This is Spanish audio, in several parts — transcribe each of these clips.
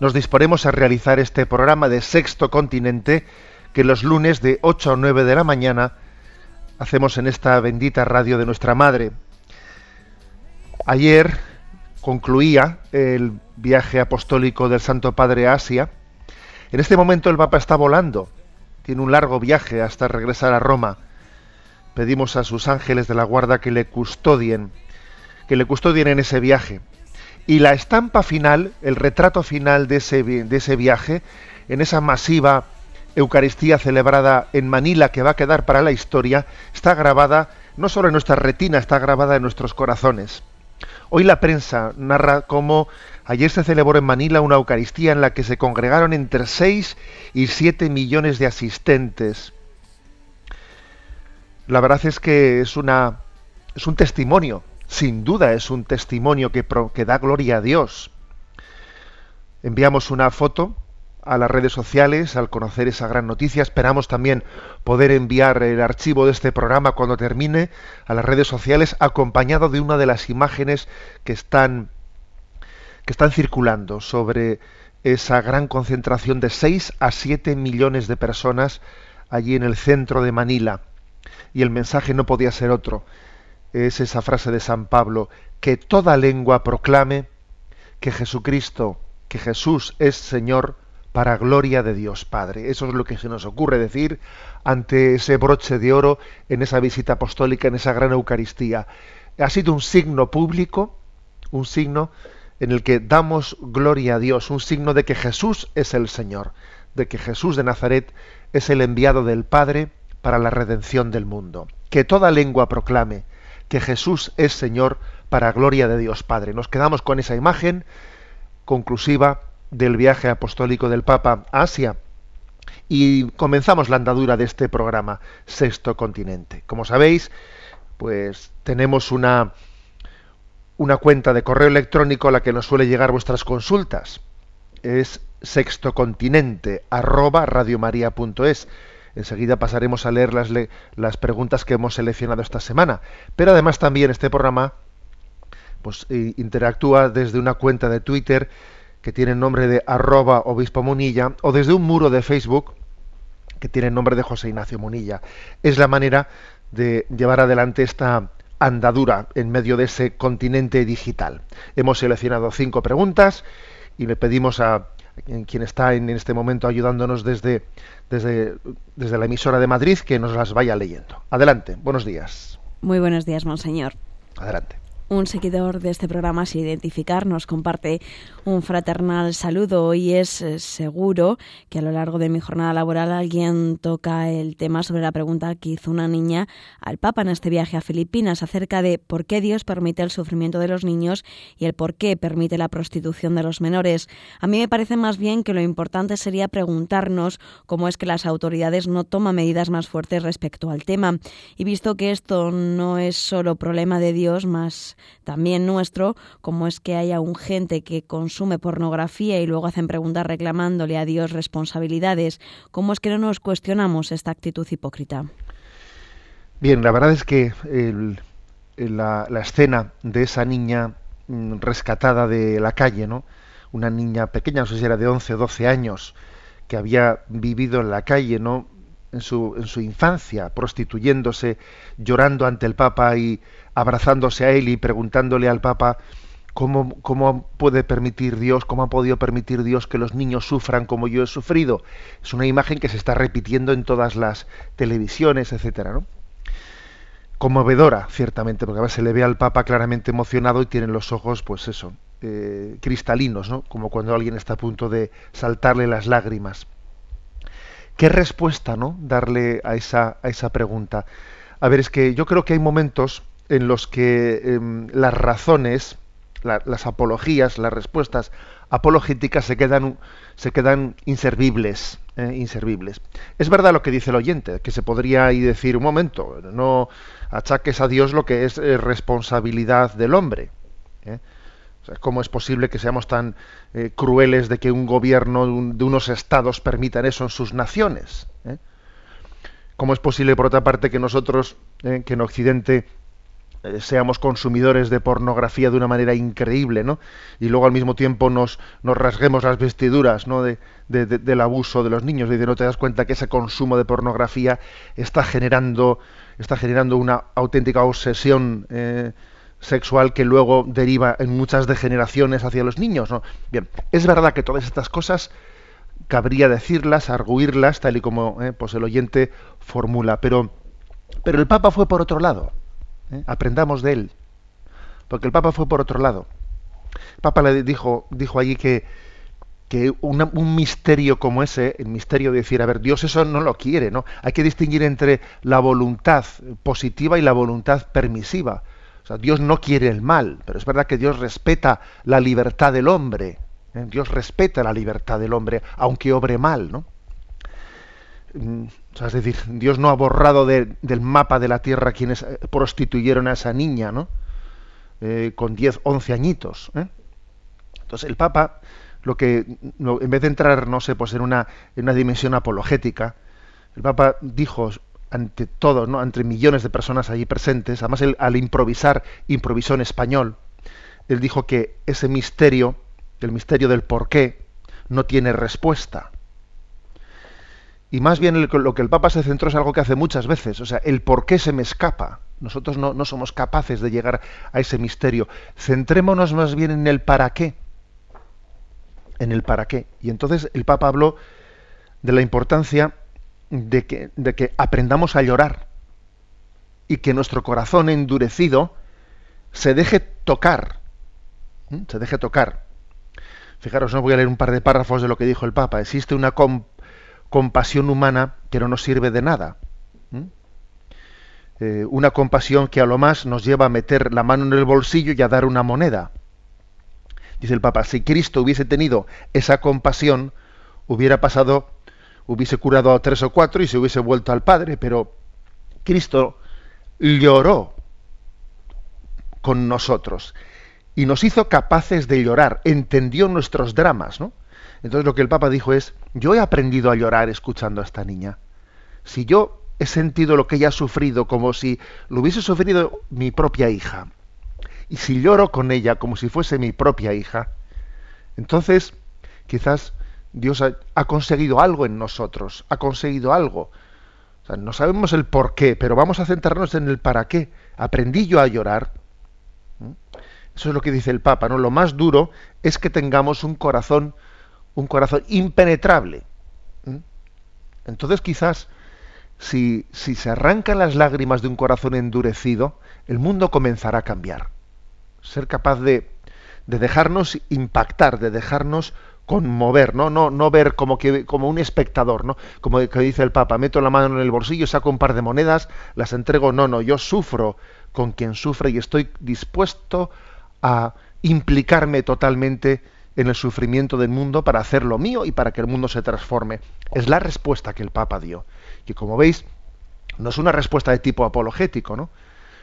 nos disponemos a realizar este programa de Sexto Continente que los lunes de 8 a 9 de la mañana hacemos en esta bendita radio de nuestra Madre. Ayer concluía el viaje apostólico del Santo Padre a Asia. En este momento el Papa está volando. Tiene un largo viaje hasta regresar a Roma pedimos a sus ángeles de la guarda que le custodien, que le custodien en ese viaje. Y la estampa final, el retrato final de ese, de ese viaje, en esa masiva Eucaristía celebrada en Manila que va a quedar para la historia, está grabada no solo en nuestra retina, está grabada en nuestros corazones. Hoy la prensa narra cómo ayer se celebró en Manila una Eucaristía en la que se congregaron entre 6 y 7 millones de asistentes. La verdad es que es una es un testimonio, sin duda es un testimonio que, pro- que da gloria a Dios. Enviamos una foto a las redes sociales al conocer esa gran noticia. Esperamos también poder enviar el archivo de este programa cuando termine a las redes sociales acompañado de una de las imágenes que están que están circulando sobre esa gran concentración de 6 a 7 millones de personas allí en el centro de Manila. Y el mensaje no podía ser otro. Es esa frase de San Pablo, que toda lengua proclame que Jesucristo, que Jesús es Señor para gloria de Dios Padre. Eso es lo que se nos ocurre decir ante ese broche de oro en esa visita apostólica, en esa gran Eucaristía. Ha sido un signo público, un signo en el que damos gloria a Dios, un signo de que Jesús es el Señor, de que Jesús de Nazaret es el enviado del Padre para la redención del mundo. Que toda lengua proclame que Jesús es Señor para gloria de Dios Padre. Nos quedamos con esa imagen conclusiva del viaje apostólico del Papa a Asia y comenzamos la andadura de este programa Sexto Continente. Como sabéis, pues tenemos una una cuenta de correo electrónico a la que nos suele llegar vuestras consultas. Es sextocontinente arroba radiomaria.es. Enseguida pasaremos a leer las, las preguntas que hemos seleccionado esta semana. Pero además también este programa pues, interactúa desde una cuenta de Twitter que tiene el nombre de arroba obispo Munilla o desde un muro de Facebook que tiene el nombre de José Ignacio Munilla. Es la manera de llevar adelante esta andadura en medio de ese continente digital. Hemos seleccionado cinco preguntas y le pedimos a quien está en este momento ayudándonos desde, desde, desde la emisora de Madrid que nos las vaya leyendo. Adelante, buenos días. Muy buenos días, Monseñor. Adelante. Un seguidor de este programa, sin identificar, nos comparte un fraternal saludo y es eh, seguro que a lo largo de mi jornada laboral alguien toca el tema sobre la pregunta que hizo una niña al Papa en este viaje a Filipinas acerca de por qué Dios permite el sufrimiento de los niños y el por qué permite la prostitución de los menores. A mí me parece más bien que lo importante sería preguntarnos cómo es que las autoridades no toman medidas más fuertes respecto al tema. Y visto que esto no es solo problema de Dios, más también nuestro, como es que haya un gente que consume pornografía y luego hacen preguntas reclamándole a Dios responsabilidades, ¿cómo es que no nos cuestionamos esta actitud hipócrita? Bien, la verdad es que el- la, la escena de esa niña mm, rescatada de la calle, ¿no? Una niña pequeña, no sé si era de 11 o 12 años, que había vivido en la calle, ¿no? En su, en su infancia, prostituyéndose, llorando ante el Papa y abrazándose a él y preguntándole al Papa ¿Cómo, ¿Cómo, puede permitir Dios, cómo ha podido permitir Dios que los niños sufran como yo he sufrido? Es una imagen que se está repitiendo en todas las televisiones, etcétera, ¿no? Conmovedora, ciertamente, porque a veces se le ve al Papa claramente emocionado y tiene los ojos, pues eso, eh, cristalinos, ¿no? Como cuando alguien está a punto de saltarle las lágrimas. ¿Qué respuesta, no? Darle a esa, a esa pregunta. A ver, es que yo creo que hay momentos en los que em, las razones, las apologías, las respuestas apologéticas se quedan, se quedan inservibles, eh, inservibles. Es verdad lo que dice el oyente, que se podría decir un momento, no achaques a Dios lo que es eh, responsabilidad del hombre. ¿Eh? ¿Cómo es posible que seamos tan crueles de que un gobierno de unos estados permitan eso en sus naciones? ¿Cómo es posible, por otra parte, que nosotros, que en Occidente eh, seamos consumidores de pornografía de una manera increíble, ¿no? Y luego al mismo tiempo nos, rasguemos las vestiduras, ¿no? De, del abuso de los niños. Y de no te das cuenta que ese consumo de pornografía está generando, está generando una auténtica obsesión eh, sexual que luego deriva en muchas degeneraciones hacia los niños, ¿no? Bien, es verdad que todas estas cosas cabría decirlas, arguirlas, tal y como eh, pues el oyente formula, pero, pero el Papa fue por otro lado ¿eh? Aprendamos de él. Porque el Papa fue por otro lado. El Papa le dijo, dijo allí que, que un misterio como ese, el misterio de decir, a ver, Dios eso no lo quiere, ¿no? Hay que distinguir entre la voluntad positiva y la voluntad permisiva. O sea, Dios no quiere el mal, pero es verdad que Dios respeta la libertad del hombre. ¿eh? Dios respeta la libertad del hombre, aunque obre mal, ¿no? Mm, es decir, Dios no ha borrado del mapa de la tierra quienes eh, prostituyeron a esa niña, ¿no? Eh, con 10, 11 añitos. Entonces el Papa, lo que, en vez de entrar, no sé, pues en una, en una dimensión apologética, el Papa dijo ante todos, ¿no? ante millones de personas allí presentes, además al improvisar, improvisó en español, él dijo que ese misterio, el misterio del por qué, no tiene respuesta. Y más bien lo que el Papa se centró es algo que hace muchas veces, o sea, el por qué se me escapa. Nosotros no, no somos capaces de llegar a ese misterio. Centrémonos más bien en el para qué. En el para qué. Y entonces el Papa habló de la importancia de que, de que aprendamos a llorar y que nuestro corazón endurecido se deje tocar. Se deje tocar. Fijaros, no voy a leer un par de párrafos de lo que dijo el Papa. Existe una, compasión humana que no nos sirve de nada. Eh, una compasión que a lo más nos lleva a meter la mano en el bolsillo y a dar una moneda. Dice el Papa, si Cristo hubiese tenido esa compasión, hubiera pasado, hubiese curado a tres o cuatro y se hubiese vuelto al Padre, pero Cristo lloró con nosotros y nos hizo capaces de llorar, entendió nuestros dramas, ¿no? Entonces lo que el Papa dijo es, yo he aprendido a llorar escuchando a esta niña. Si yo he sentido lo que ella ha sufrido como si lo hubiese sufrido mi propia hija, y si lloro con ella como si fuese mi propia hija, entonces quizás Dios ha, conseguido algo en nosotros, ha conseguido algo. no sabemos el por qué, pero vamos a centrarnos en el para qué. Aprendí yo a llorar. ¿Mm? Eso es lo que dice el Papa, ¿no? Lo más duro es que tengamos un corazón un corazón impenetrable. ¿Mm? Entonces quizás si, si, se arrancan las lágrimas de un corazón endurecido, el mundo comenzará a cambiar. Ser capaz de, de dejarnos impactar, de dejarnos conmover, ¿no? No, no ver como, que, como un espectador, ¿no? Como que dice el Papa, meto la mano en el bolsillo, saco un par de monedas, las entrego. No, no, yo sufro con quien sufre y estoy dispuesto a implicarme totalmente en el sufrimiento del mundo para hacer lo mío y para que el mundo se transforme. Es la respuesta que el Papa dio. Y como veis, no es una respuesta de tipo apologético, ¿no?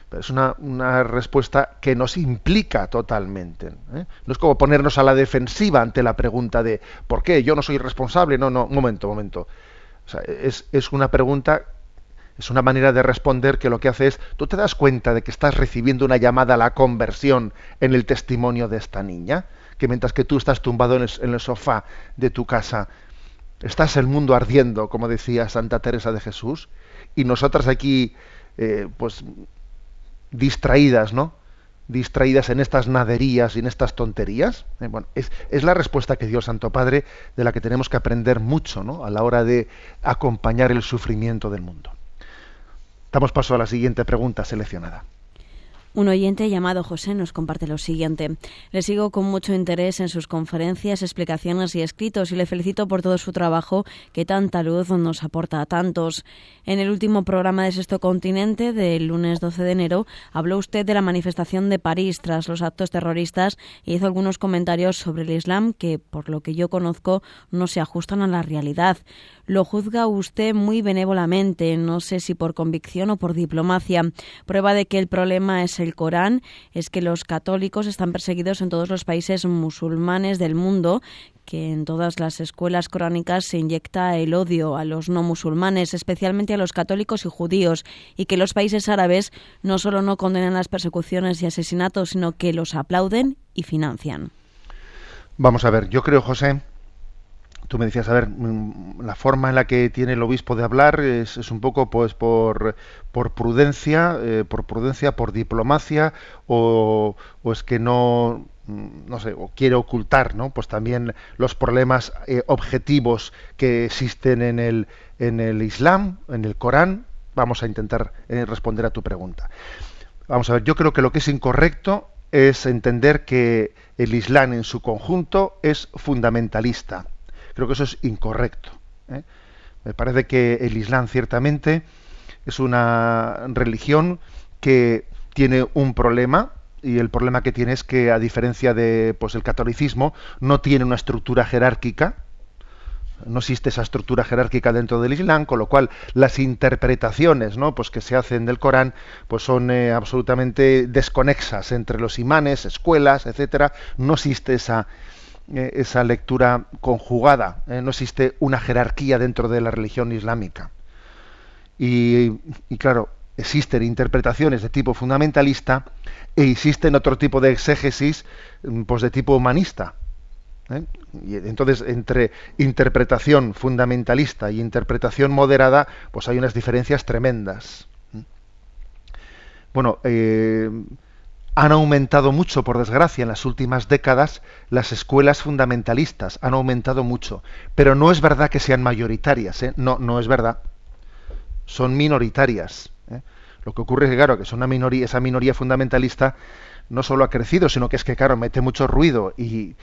Pero es una, una respuesta que nos implica totalmente. ¿eh? No es como ponernos a la defensiva ante la pregunta de ¿por qué? Yo no soy responsable. No, no, momento, momento. es, es una pregunta es una manera de responder que lo que hace es, tú te das cuenta de que estás recibiendo una llamada a la conversión en el testimonio de esta niña que mientras que tú estás tumbado en el, sofá de tu casa, estás el mundo ardiendo, como decía Santa Teresa de Jesús, y nosotras aquí, eh, pues, distraídas, ¿no? distraídas en estas naderías y en estas tonterías? Eh, bueno, es, es, la respuesta que dio Santo Padre de la que tenemos que aprender mucho ¿no? a la hora de acompañar el sufrimiento del mundo. Damos paso a la siguiente pregunta seleccionada. Un oyente llamado José nos comparte lo siguiente. Le sigo con mucho interés en sus conferencias, explicaciones y escritos y le felicito por todo su trabajo que tanta luz nos aporta a tantos. En el último programa de Sexto Continente del lunes 12 de enero habló usted de la manifestación de París tras los actos terroristas y hizo algunos comentarios sobre el Islam que, por lo que yo conozco, no se ajustan a la realidad. Lo juzga usted muy benévolamente, no sé si por convicción o por diplomacia. Prueba de que el problema es el Corán es que los católicos están perseguidos en todos los países musulmanes del mundo, que en todas las escuelas coránicas se inyecta el odio a los no musulmanes, especialmente a los católicos y judíos, y que los países árabes no solo no condenan las persecuciones y asesinatos, sino que los aplauden y financian. Vamos a ver, yo creo, José, tú me decías, a ver, mm, la forma en la que tiene el obispo de hablar es, un poco pues por, por prudencia, eh, por prudencia, por diplomacia, o, es que no, mm, no sé, o quiere ocultar, ¿no? Pues también los problemas eh, objetivos que existen en el, en el Islam, en el Corán. Vamos a intentar eh, responder a tu pregunta. Vamos a ver, yo creo que lo que es incorrecto es entender que el Islam en su conjunto es fundamentalista Creo que eso es incorrecto. ¿eh? Me parece que el Islam ciertamente es una religión que tiene un problema y el problema que tiene es que a diferencia de pues el catolicismo no tiene una estructura jerárquica no existe esa estructura jerárquica dentro del Islam, con lo cual las interpretaciones ¿no? pues que se hacen del Corán pues son eh, absolutamente desconexas entre los imanes, escuelas, etcétera. No existe esa, eh, esa lectura conjugada. Eh, no existe una jerarquía dentro de la religión islámica. Y, claro, existen interpretaciones de tipo fundamentalista e existen otro tipo de exégesis mm, pues de tipo humanista. ¿eh? Y entonces, entre interpretación fundamentalista y interpretación moderada, pues hay unas diferencias tremendas. Bueno, han aumentado mucho, por desgracia, en las últimas décadas las escuelas fundamentalistas, han aumentado mucho, pero no es verdad que sean mayoritarias, ¿eh? no, no es verdad, son minoritarias. ¿eh? Lo que ocurre es que, claro, que una minoría, esa minoría fundamentalista no solo ha crecido, sino que es que, claro, mete mucho ruido y,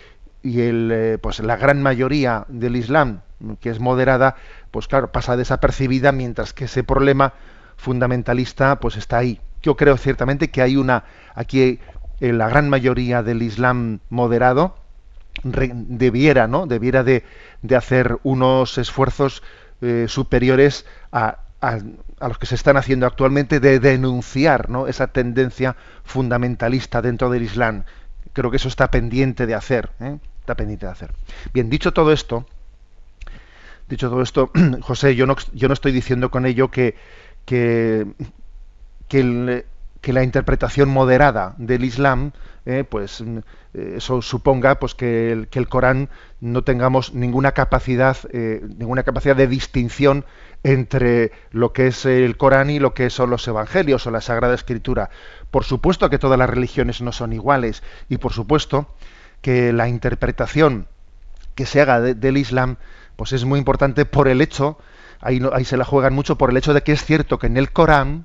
y el, eh, pues la gran mayoría del Islam, que es moderada, pues claro, pasa desapercibida, mientras que ese problema fundamentalista pues está ahí yo creo ciertamente que hay una aquí eh, la gran mayoría del Islam moderado debiera, ¿no? Debiera de, hacer unos esfuerzos eh, superiores a, los que se están haciendo actualmente de denunciar ¿no? esa tendencia fundamentalista dentro del Islam. Creo que eso está pendiente de hacer. ¿eh? Está pendiente de hacer. Bien, dicho todo esto, dicho todo esto, José, yo no, yo no estoy diciendo con ello que, que que, la interpretación moderada del Islam, eh, pues mm, eso suponga pues que el, que el, Corán no tengamos ninguna capacidad, eh, ninguna capacidad de distinción entre lo que es el Corán y lo que son los Evangelios o la Sagrada Escritura. Por supuesto que todas las religiones no son iguales y por supuesto que la interpretación que se haga del Islam pues es muy importante por el hecho, ahí, ahí se la juegan mucho por el hecho de que es cierto que en el Corán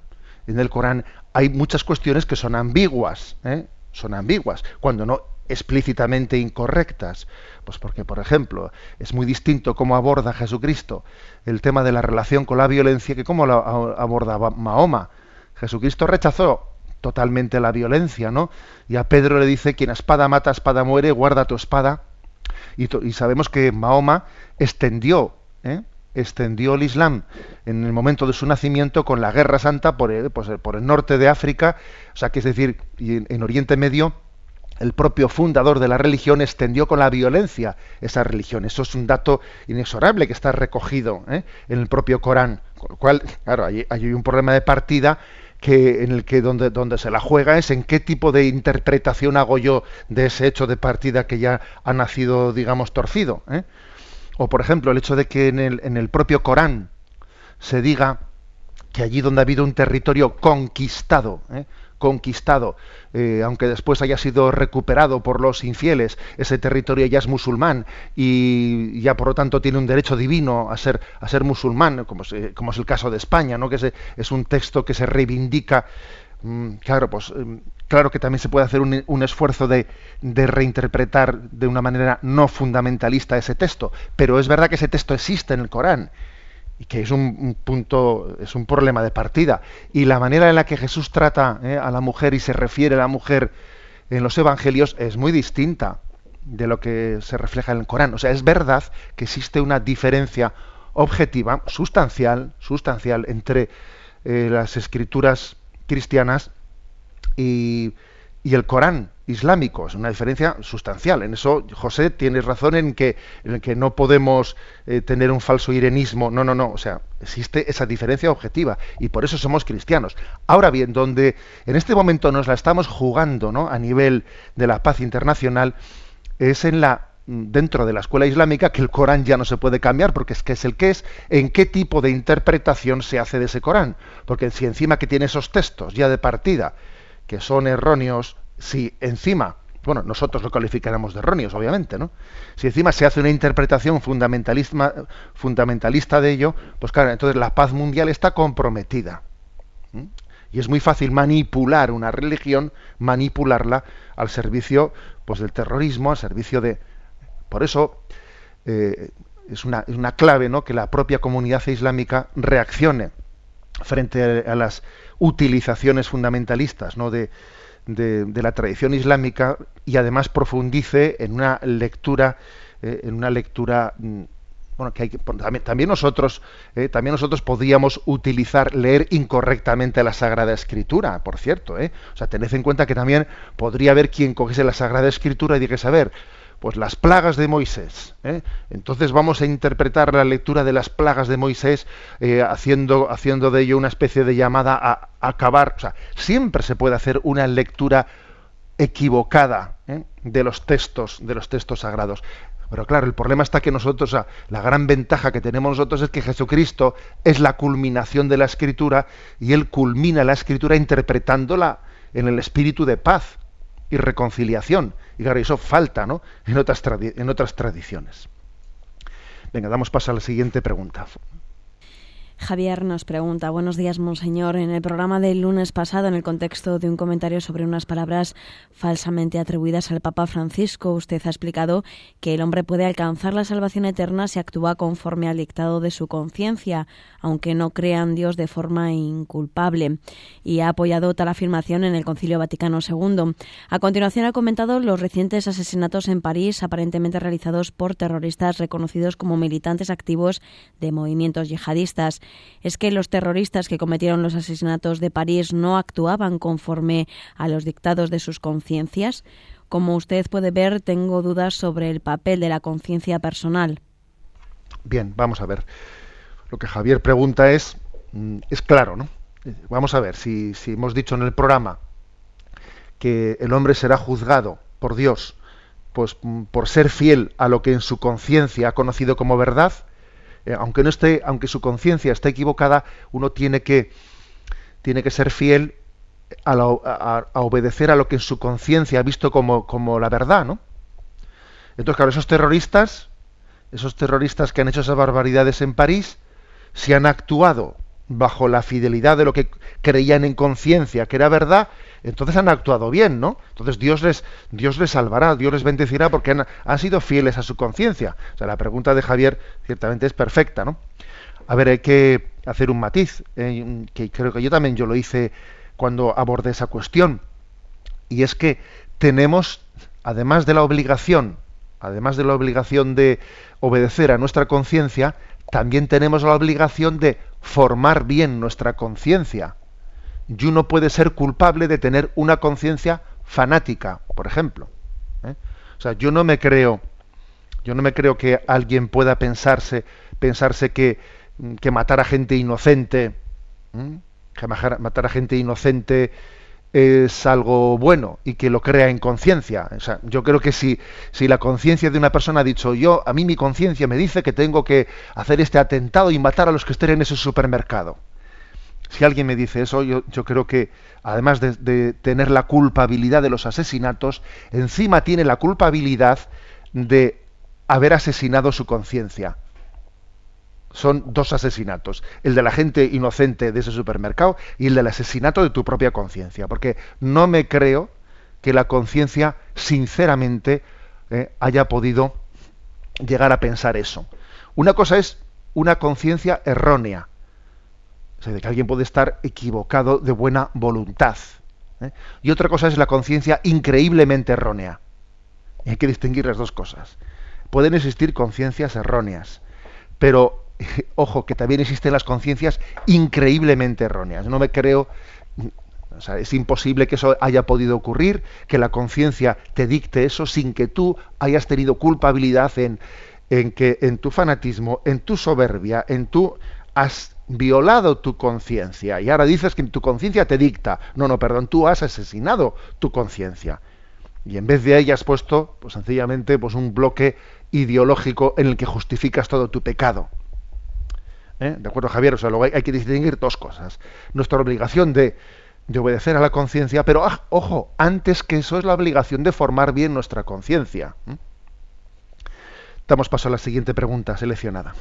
en el Corán hay muchas cuestiones que son ambiguas, ¿eh? son ambiguas, cuando no explícitamente incorrectas. Pues porque, por ejemplo, es muy distinto cómo aborda Jesucristo el tema de la relación con la violencia que cómo lo abordaba Mahoma. Jesucristo rechazó totalmente la violencia, ¿no? Y a Pedro le dice, quien a espada mata, espada muere, guarda tu espada. Y, y sabemos que Mahoma extendió ¿eh? Extendió el Islam en el momento de su nacimiento con la Guerra Santa por el, pues, por el norte de África, o sea que es decir, en, Oriente Medio el propio fundador de la religión extendió con la violencia esa religión. Eso es un dato inexorable que está recogido ¿eh? en el propio Corán. Con lo cual, claro, hay, hay, un problema de partida que en el que donde, donde se la juega es en qué tipo de interpretación hago yo de ese hecho de partida que ya ha nacido, digamos, torcido. ¿eh? O, por ejemplo, el hecho de que en el, en el propio Corán se diga que allí donde ha habido un territorio conquistado, ¿eh? conquistado, eh, aunque después haya sido recuperado por los infieles, ese territorio ya es musulmán y ya por lo tanto tiene un derecho divino a ser, a ser musulmán, como, como es el caso de España, ¿no? que es, es un texto que se reivindica claro, pues em, claro que también se puede hacer un, esfuerzo de, de, reinterpretar de una manera no fundamentalista ese texto, pero es verdad que ese texto existe en el Corán y que es un, punto, es un problema de partida. Y la manera en la que Jesús trata eh, a la mujer y se refiere a la mujer en los evangelios es muy distinta de lo que se refleja en el Corán. O sea, es verdad que existe una diferencia objetiva, sustancial, sustancial entre eh, las escrituras cristianas y, y el Corán islámico. Es una diferencia sustancial. En eso, José, tienes razón en que, en que no podemos eh, tener un falso irenismo. No, no, no. O sea, existe esa diferencia objetiva y por eso somos cristianos. Ahora bien, donde en este momento nos la estamos jugando ¿no? a nivel de la paz internacional es en la dentro de la escuela islámica que el Corán ya no se puede cambiar porque es que es el que es, en qué tipo de interpretación se hace de ese Corán. Porque si encima que tiene esos textos ya de partida que son erróneos, si encima, bueno, nosotros lo calificaremos de erróneos, obviamente, ¿no? Si encima se hace una interpretación fundamentalista, fundamentalista de ello, pues claro, entonces la paz mundial está comprometida. Y es muy fácil manipular una religión, manipularla al servicio pues, del terrorismo, al servicio de... Por eso eh, es, una, es una clave ¿no? que la propia comunidad islámica reaccione frente a las utilizaciones fundamentalistas ¿no? de, de, la tradición islámica y además profundice en una lectura eh, en una lectura mm, bueno que hay también, también, nosotros eh, también nosotros podríamos utilizar leer incorrectamente la Sagrada Escritura por cierto ¿eh? o sea tened en cuenta que también podría haber quien cogiese la Sagrada Escritura y dijese a ver pues las plagas de Moisés. ¿eh? Entonces vamos a interpretar la lectura de las plagas de Moisés eh, haciendo, haciendo de ello una especie de llamada a, acabar. O sea, siempre se puede hacer una lectura equivocada ¿eh? de los textos, de los textos sagrados. Pero claro, el problema está que nosotros, la gran ventaja que tenemos nosotros es que Jesucristo es la culminación de la escritura y Él culmina la escritura interpretándola en el espíritu de paz y reconciliación. Y claro, eso falta ¿no? en, otras en otras tradiciones. Venga, damos paso a la siguiente pregunta. Javier nos pregunta, buenos días, monseñor. En el programa del lunes pasado, en el contexto de un comentario sobre unas palabras falsamente atribuidas al Papa Francisco, usted ha explicado que el hombre puede alcanzar la salvación eterna si actúa conforme al dictado de su conciencia, aunque no crea en Dios de forma inculpable. Y ha apoyado tal afirmación en el Concilio Vaticano II. A continuación ha comentado los recientes asesinatos en París, aparentemente realizados por terroristas reconocidos como militantes activos de movimientos yihadistas es que los terroristas que cometieron los asesinatos de París no actuaban conforme a los dictados de sus conciencias. Como usted puede ver, tengo dudas sobre el papel de la conciencia personal. Bien, vamos a ver. Lo que Javier pregunta es, mm, es claro, ¿no? Vamos a ver, si, si hemos dicho en el programa que el hombre será juzgado por Dios pues mm, por ser fiel a lo que en su conciencia ha conocido como verdad, eh, aunque no esté, aunque su conciencia esté equivocada, uno tiene que, tiene que ser fiel a, obedecer a lo que en su conciencia ha visto como, como la verdad, ¿no? Entonces, claro, esos terroristas, esos terroristas que han hecho esas barbaridades en París, si han actuado bajo la fidelidad de lo que creían en conciencia que era verdad, entonces han actuado bien, ¿no? Entonces Dios les, Dios les salvará, Dios les bendecirá porque han, sido fieles a su conciencia. O sea, la pregunta de Javier ciertamente es perfecta, ¿no? A ver, hay que hacer un matiz, eh, que creo que yo también yo lo hice cuando abordé esa cuestión, y es que tenemos, además de la obligación, además de la obligación de obedecer a nuestra conciencia, también tenemos la obligación de formar bien nuestra conciencia y uno puede ser culpable de tener una conciencia fanática, por ejemplo. ¿eh? O sea, yo no me creo, yo no me creo que alguien pueda pensarse, pensarse que, que matar a gente inocente, que matar a gente inocente es algo bueno y que lo crea en conciencia. O sea, yo creo que si, si la conciencia de una persona ha dicho, yo, a mí mi conciencia me dice que tengo que hacer este atentado y matar a los que estén en ese supermercado Si alguien me dice eso, yo, creo que además de, de, tener la culpabilidad de los asesinatos, encima tiene la culpabilidad de haber asesinado su conciencia. Son dos asesinatos, el de la gente inocente de ese supermercado y el del asesinato de tu propia conciencia, porque no me creo que la conciencia sinceramente eh, haya podido llegar a pensar eso. Una cosa es una conciencia errónea, o sea, de que alguien puede estar equivocado de buena voluntad. ¿eh? Y otra cosa es la conciencia increíblemente errónea. Y hay que distinguir las dos cosas. Pueden existir conciencias erróneas, pero ojo, que también existen las conciencias increíblemente erróneas. No me creo, o sea, es imposible que eso haya podido ocurrir, que la conciencia te dicte eso sin que tú hayas tenido culpabilidad en, en que en tu fanatismo, en tu soberbia, en tu has violado tu conciencia y ahora dices que tu conciencia te dicta. No, no, perdón, tú has asesinado tu conciencia. Y en vez de ella has puesto, pues sencillamente, pues un bloque ideológico en el que justificas todo tu pecado. ¿Eh? ¿De acuerdo, Javier? O sea, luego hay, que distinguir dos cosas. Nuestra obligación de, de obedecer a la conciencia, pero ah, ojo, antes que eso es la obligación de formar bien nuestra conciencia. ¿eh? Damos paso a la siguiente pregunta seleccionada.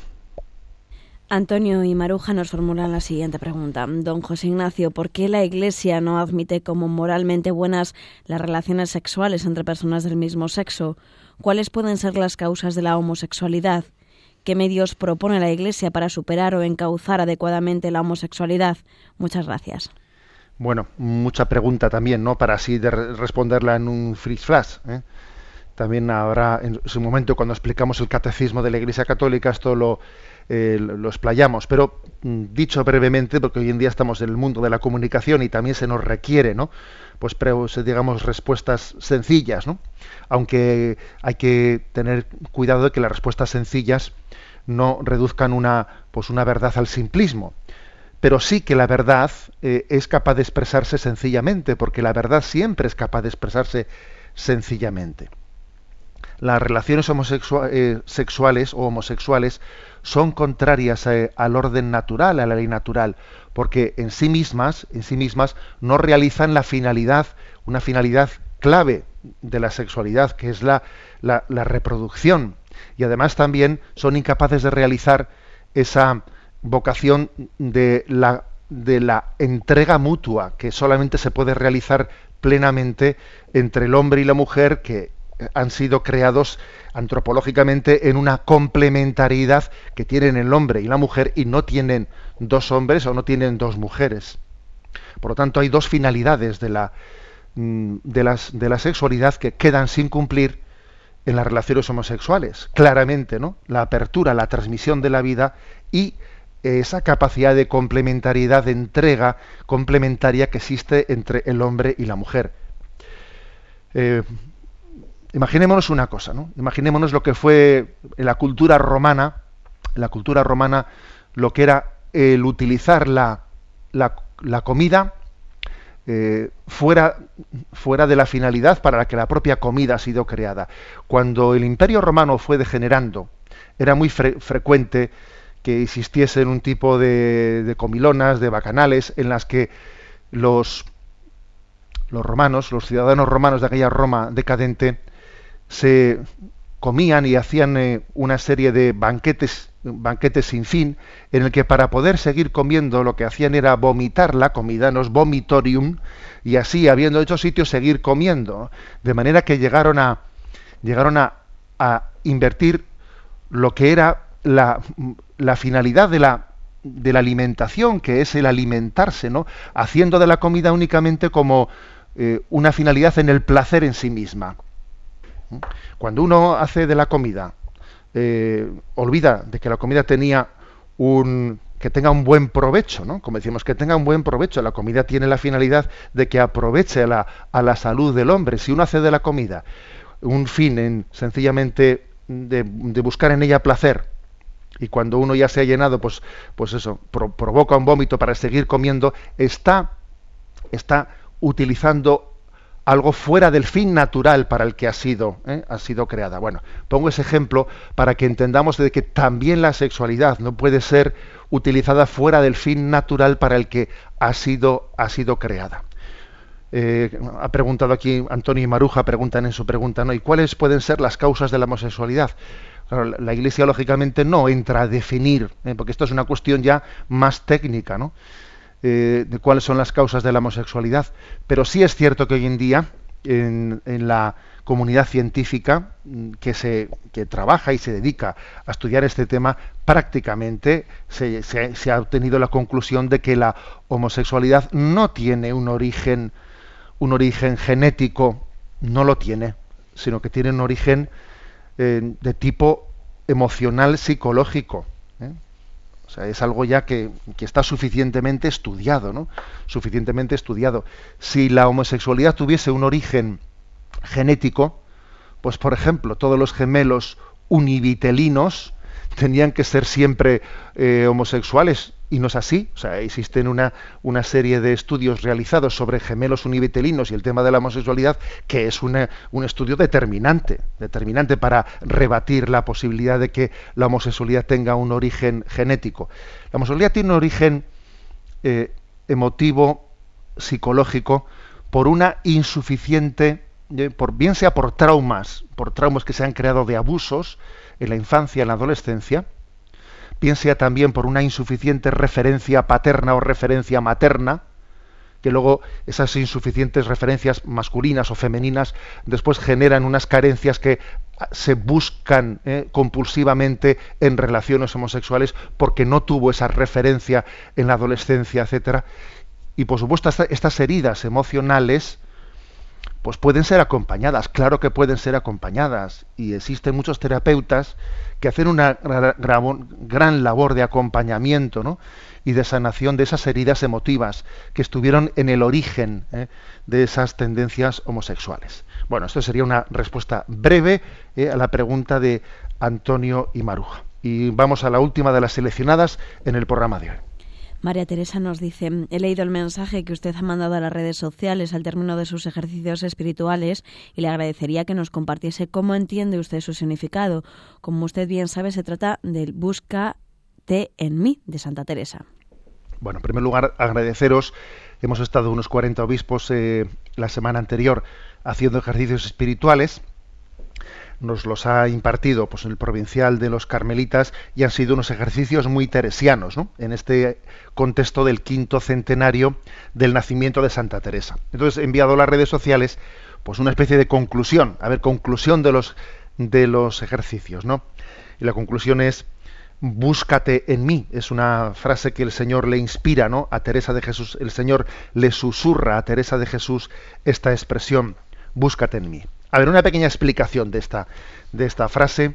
Antonio y Maruja nos formulan la siguiente pregunta. Don José Ignacio, ¿por qué la Iglesia no admite como moralmente buenas las relaciones sexuales entre personas del mismo sexo? ¿Cuáles pueden ser las causas de la homosexualidad? ¿Qué medios propone la Iglesia para superar o encauzar adecuadamente la homosexualidad? Muchas gracias. Bueno, mucha pregunta también, ¿no? Para así de responderla en un flash. ¿eh? También habrá en su momento cuando explicamos el catecismo de la Iglesia Católica esto lo eh, lo explayamos, pero mm, dicho brevemente, porque hoy en día estamos en el mundo de la comunicación y también se nos requiere, ¿no? Pues, digamos, respuestas sencillas, ¿no? Aunque hay que tener cuidado de que las respuestas sencillas no reduzcan una, pues una verdad al simplismo. Pero sí que la verdad eh, es capaz de expresarse sencillamente, porque la verdad siempre es capaz de expresarse sencillamente. Las relaciones homosexuales eh, sexuales o homosexuales son contrarias eh, al orden natural, a la ley natural, porque en sí mismas, en sí mismas, no realizan la finalidad, una finalidad clave de la sexualidad, que es la, la, la reproducción. Y además también son incapaces de realizar esa vocación de la, de la entrega mutua, que solamente se puede realizar plenamente entre el hombre y la mujer, que han sido creados antropológicamente en una complementariedad que tienen el hombre y la mujer y no tienen dos hombres o no tienen dos mujeres. Por lo tanto, hay dos finalidades de la, mm, de las, de la sexualidad que quedan sin cumplir en las relaciones homosexuales. Claramente, ¿no? La apertura, la transmisión de la vida y esa capacidad de complementariedad, de entrega complementaria que existe entre el hombre y la mujer. Eh, imaginémonos una cosa, ¿no? Imaginémonos lo que fue en la cultura romana, la cultura romana, lo que era el utilizar la, la, comida eh, fuera, fuera de la finalidad para la que la propia comida ha sido creada. Cuando el imperio romano fue degenerando, era muy fre frecuente que existiesen un tipo de, de comilonas, de bacanales, en las que los, los romanos, los ciudadanos romanos de aquella Roma decadente, se comían y hacían eh, una serie de banquetes, banquetes sin fin, en el que para poder seguir comiendo lo que hacían era vomitar la comida, nos vomitorium, y así, habiendo hecho sitio, seguir comiendo. De manera que llegaron a, llegaron a, a invertir lo que era la, la finalidad de la, de la alimentación, que es el alimentarse, ¿no? haciendo de la comida únicamente como eh, una finalidad en el placer en sí misma. Cuando uno hace de la comida, eh, olvida de que la comida tenía un que tenga un buen provecho, ¿no? Como decimos, que tenga un buen provecho. La comida tiene la finalidad de que aproveche a la, a la salud del hombre. Si uno hace de la comida un fin en sencillamente de, buscar en ella placer, y cuando uno ya se ha llenado, pues, pues eso, pro, provoca un vómito para seguir comiendo, está, está utilizando algo fuera del fin natural para el que ha sido, ¿eh? ha sido creada. Bueno, pongo ese ejemplo para que entendamos de que también la sexualidad no puede ser utilizada fuera del fin natural para el que ha sido, ha sido creada. Eh, ha preguntado aquí Antonio y Maruja, preguntan en su pregunta, ¿no? ¿Y cuáles pueden ser las causas de la homosexualidad? la Iglesia lógicamente no entra a definir, ¿eh? porque esto es una cuestión ya más técnica, ¿no? Eh, de cuáles son las causas de la homosexualidad. Pero sí es cierto que hoy en día, en, la comunidad científica mm, que, se, que trabaja y se dedica a estudiar este tema, prácticamente se, se, ha obtenido la conclusión de que la homosexualidad no tiene un origen, un origen genético, no lo tiene, sino que tiene un origen eh, de tipo emocional psicológico. O sea, es algo ya que, está suficientemente estudiado, ¿no? Suficientemente estudiado. Si la homosexualidad tuviese un origen genético, pues por ejemplo, todos los gemelos univitelinos tenían que ser siempre eh, homosexuales y no es así. O sea, existen una, una serie de estudios realizados sobre gemelos univitelinos y el tema de la homosexualidad que es un estudio determinante, determinante para rebatir la posibilidad de que la homosexualidad tenga un origen genético. La homosexualidad tiene un origen eh, emotivo, psicológico, por una insuficiente, eh, por, bien sea por traumas, por traumas que se han creado de abusos en la infancia, en la adolescencia, piense también por una insuficiente referencia paterna o referencia materna, que luego esas insuficientes referencias masculinas o femeninas después generan unas carencias que se buscan eh, compulsivamente en relaciones homosexuales porque no tuvo esa referencia en la adolescencia, etcétera. Y por supuesto estas heridas emocionales pues pueden ser acompañadas, claro que pueden ser acompañadas. Y existen muchos terapeutas que hacen una gran labor de acompañamiento y de sanación de esas heridas emotivas que estuvieron en el origen ¿eh? de esas tendencias homosexuales. Bueno, esto sería una respuesta breve ¿eh? a la pregunta de Antonio y Maruja. Y vamos a la última de las seleccionadas en el programa de hoy. María Teresa nos dice, he leído el mensaje que usted ha mandado a las redes sociales al término de sus ejercicios espirituales y le agradecería que nos compartiese cómo entiende usted su significado. Como usted bien sabe, se trata del Búscate en mí de Santa Teresa. Bueno, en primer lugar, agradeceros. Hemos estado unos 40 obispos eh, la semana anterior haciendo ejercicios espirituales nos los ha impartido pues, el provincial de los carmelitas y han sido unos ejercicios muy teresianos ¿no? en este contexto del quinto centenario del nacimiento de Santa Teresa. Entonces he enviado a las redes sociales pues una especie de conclusión, a ver, conclusión de los, de los ejercicios, ¿no? Y la conclusión es búscate en mí. Es una frase que el Señor le inspira, ¿no? A Teresa de Jesús. El Señor le susurra a Teresa de Jesús esta expresión, búscate en mí. A ver, una pequeña explicación de esta, de esta frase,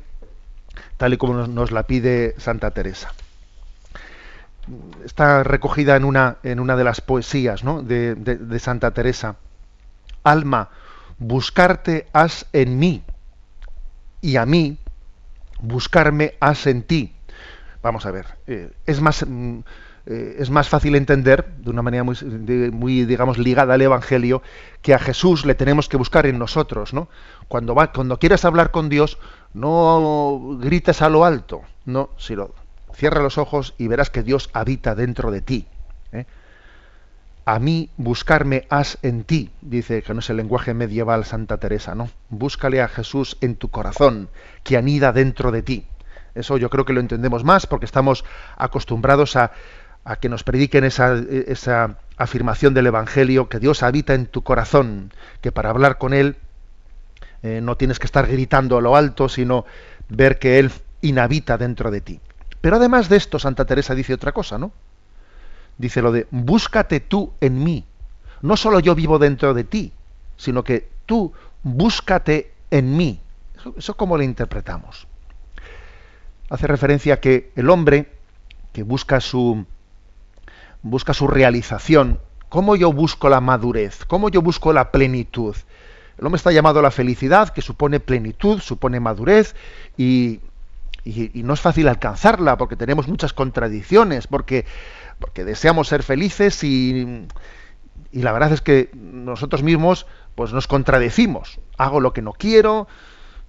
tal y como nos, la pide Santa Teresa. Está recogida en una, en una de las poesías de, de Santa Teresa. Alma, buscarte has en mí, y a mí buscarme has en ti. Vamos a ver, eh, es más mm, eh, es más fácil entender, de una manera muy, muy, digamos, ligada al Evangelio, que a Jesús le tenemos que buscar en nosotros, ¿no? Cuando, va, cuando quieras hablar con Dios, no grites a lo alto, no, sino cierra los ojos y verás que Dios habita dentro de ti. ¿eh? A mí buscarme has en ti, dice que no es el lenguaje medieval Santa Teresa, ¿no? Búscale a Jesús en tu corazón, que anida dentro de ti. Eso yo creo que lo entendemos más porque estamos acostumbrados a, a que nos prediquen esa, esa afirmación del Evangelio, que Dios habita en tu corazón, que para hablar con Él eh, no tienes que estar gritando a lo alto, sino ver que Él inhabita dentro de ti. Pero además de esto, Santa Teresa dice otra cosa, ¿no? Dice lo de, búscate tú en mí. No solo yo vivo dentro de ti, sino que tú búscate en mí. Eso, eso cómo lo interpretamos. Hace referencia a que el hombre que busca su, busca su realización. ¿Cómo yo busco la madurez? ¿Cómo yo busco la plenitud? El hombre está llamado a la felicidad, que supone plenitud, supone madurez, y, no es fácil alcanzarla, porque tenemos muchas contradicciones, porque, porque deseamos ser felices y, y la verdad es que nosotros mismos pues nos contradecimos. Hago lo que no quiero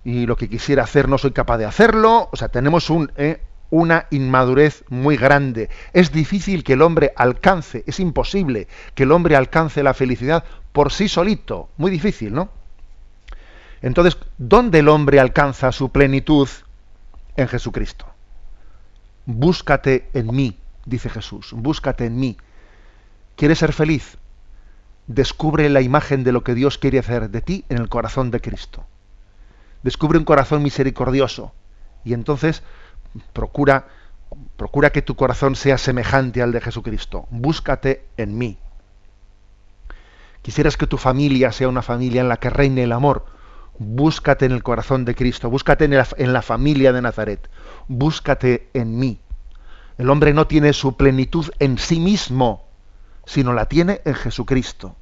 y lo que quisiera hacer no soy capaz de hacerlo. O sea, tenemos un, eh, una inmadurez muy grande. Es difícil que el hombre alcance, es imposible que el hombre alcance la felicidad por sí solito. Muy difícil, ¿no? Entonces, ¿dónde el hombre alcanza su plenitud? En Jesucristo. Búscate en mí, dice Jesús, búscate en mí. ¿Quieres ser feliz? Descubre la imagen de lo que Dios quiere hacer de ti en el corazón de Cristo. Descubre un corazón misericordioso y entonces procura procura que tu corazón sea semejante al de Jesucristo. Búscate en mí. Quisieras que tu familia sea una familia en la que reine el amor. Búscate en el corazón de Cristo, búscate en la, en la familia de Nazaret, búscate en mí. El hombre no tiene su plenitud en sí mismo, sino la tiene en Jesucristo.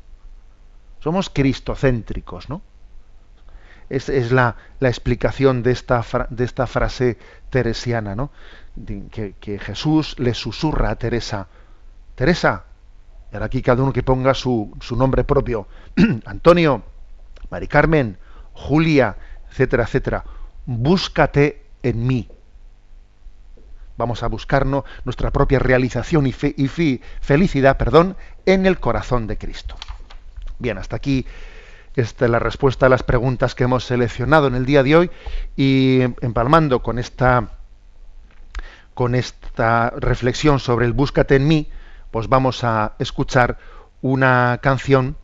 Somos cristocéntricos, ¿no? Es, es la, la, explicación de esta, de esta frase teresiana, ¿no? Que, Jesús le susurra a Teresa, Teresa, ahora aquí cada uno que ponga su, su nombre propio, Antonio, Mari Carmen, Julia, etcétera, etcétera, búscate en mí. Vamos a buscarnos nuestra propia realización y, fe, y fe, felicidad, perdón, en el corazón de Cristo. Bien, hasta aquí esta es la respuesta a las preguntas que hemos seleccionado en el día de hoy y empalmando con esta con esta reflexión sobre el búscate en mí, pues vamos a escuchar una canción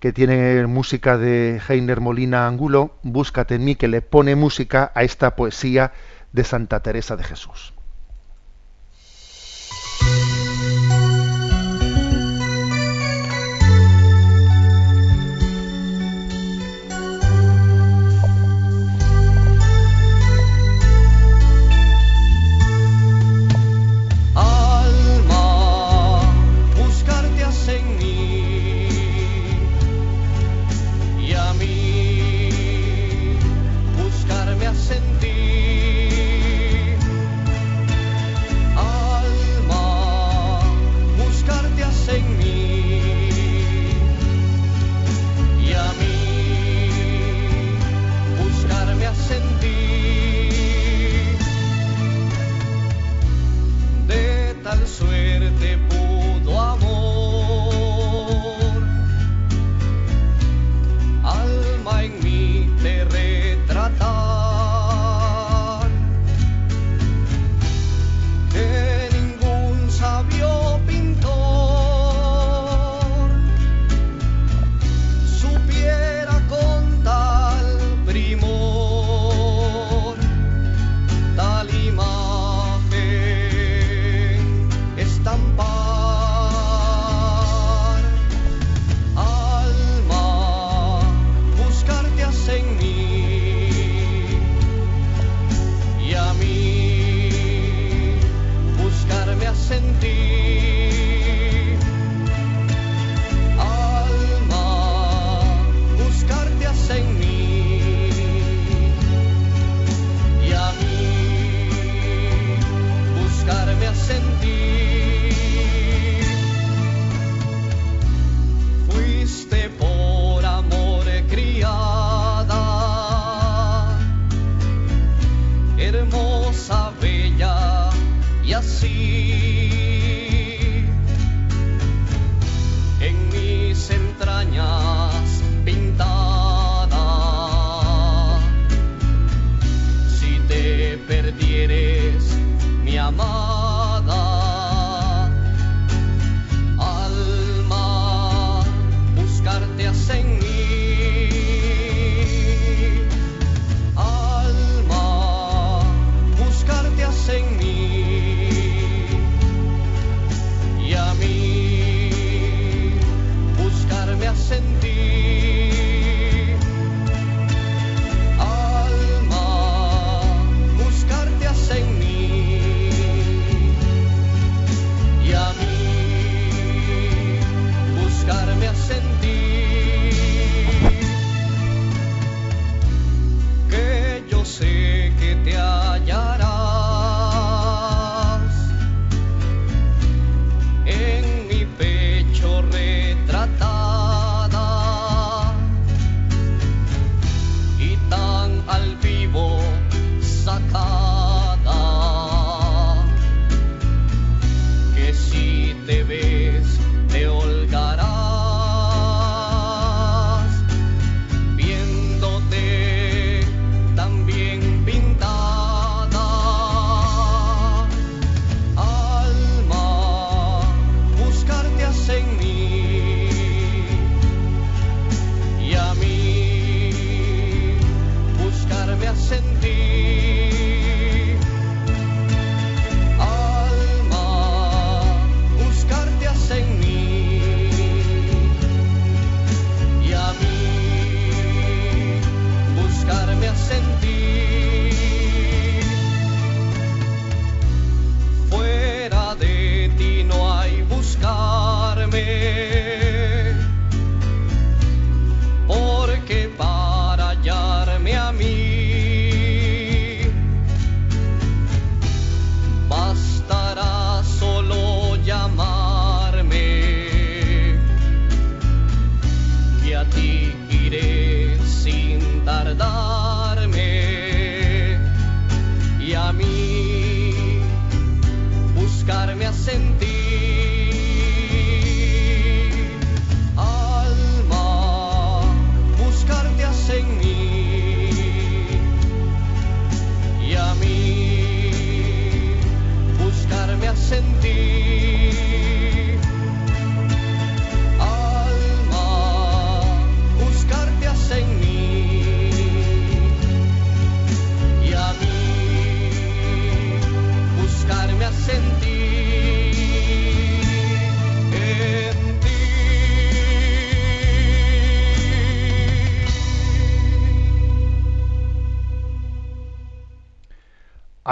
que tiene música de Heiner Molina Angulo, Búscate en mí, que le pone música a esta poesía de Santa Teresa de Jesús.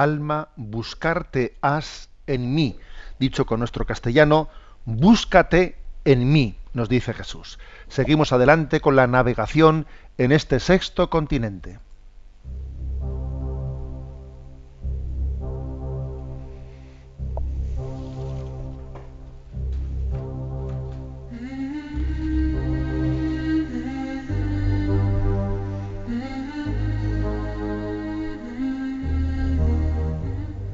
Alma, buscarte has en mí. Dicho con nuestro castellano, búscate en mí, nos dice Jesús. Seguimos adelante con la navegación en este sexto continente.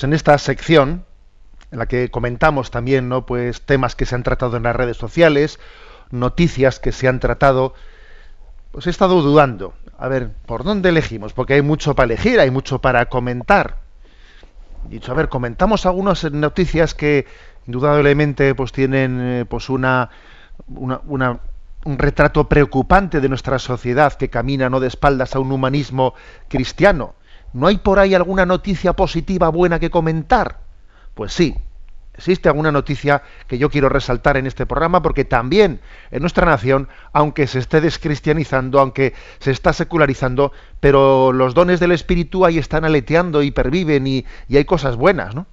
Pues en esta sección, en la que comentamos también ¿no? pues temas que se han tratado en las redes sociales, noticias que se han tratado, pues he estado dudando. A ver, ¿por dónde elegimos? Porque hay mucho para elegir, hay mucho para comentar. Dicho, a ver, comentamos algunas noticias que indudablemente pues tienen eh, pues una, una, un retrato preocupante de nuestra sociedad que camina no de espaldas a un humanismo cristiano, ¿No hay por ahí alguna noticia positiva buena que comentar? Pues sí, existe alguna noticia que yo quiero resaltar en este programa porque también en nuestra nación, aunque se esté descristianizando, aunque se está secularizando, pero los dones del Espíritu ahí están aleteando y perviven y, hay cosas buenas, ¿no?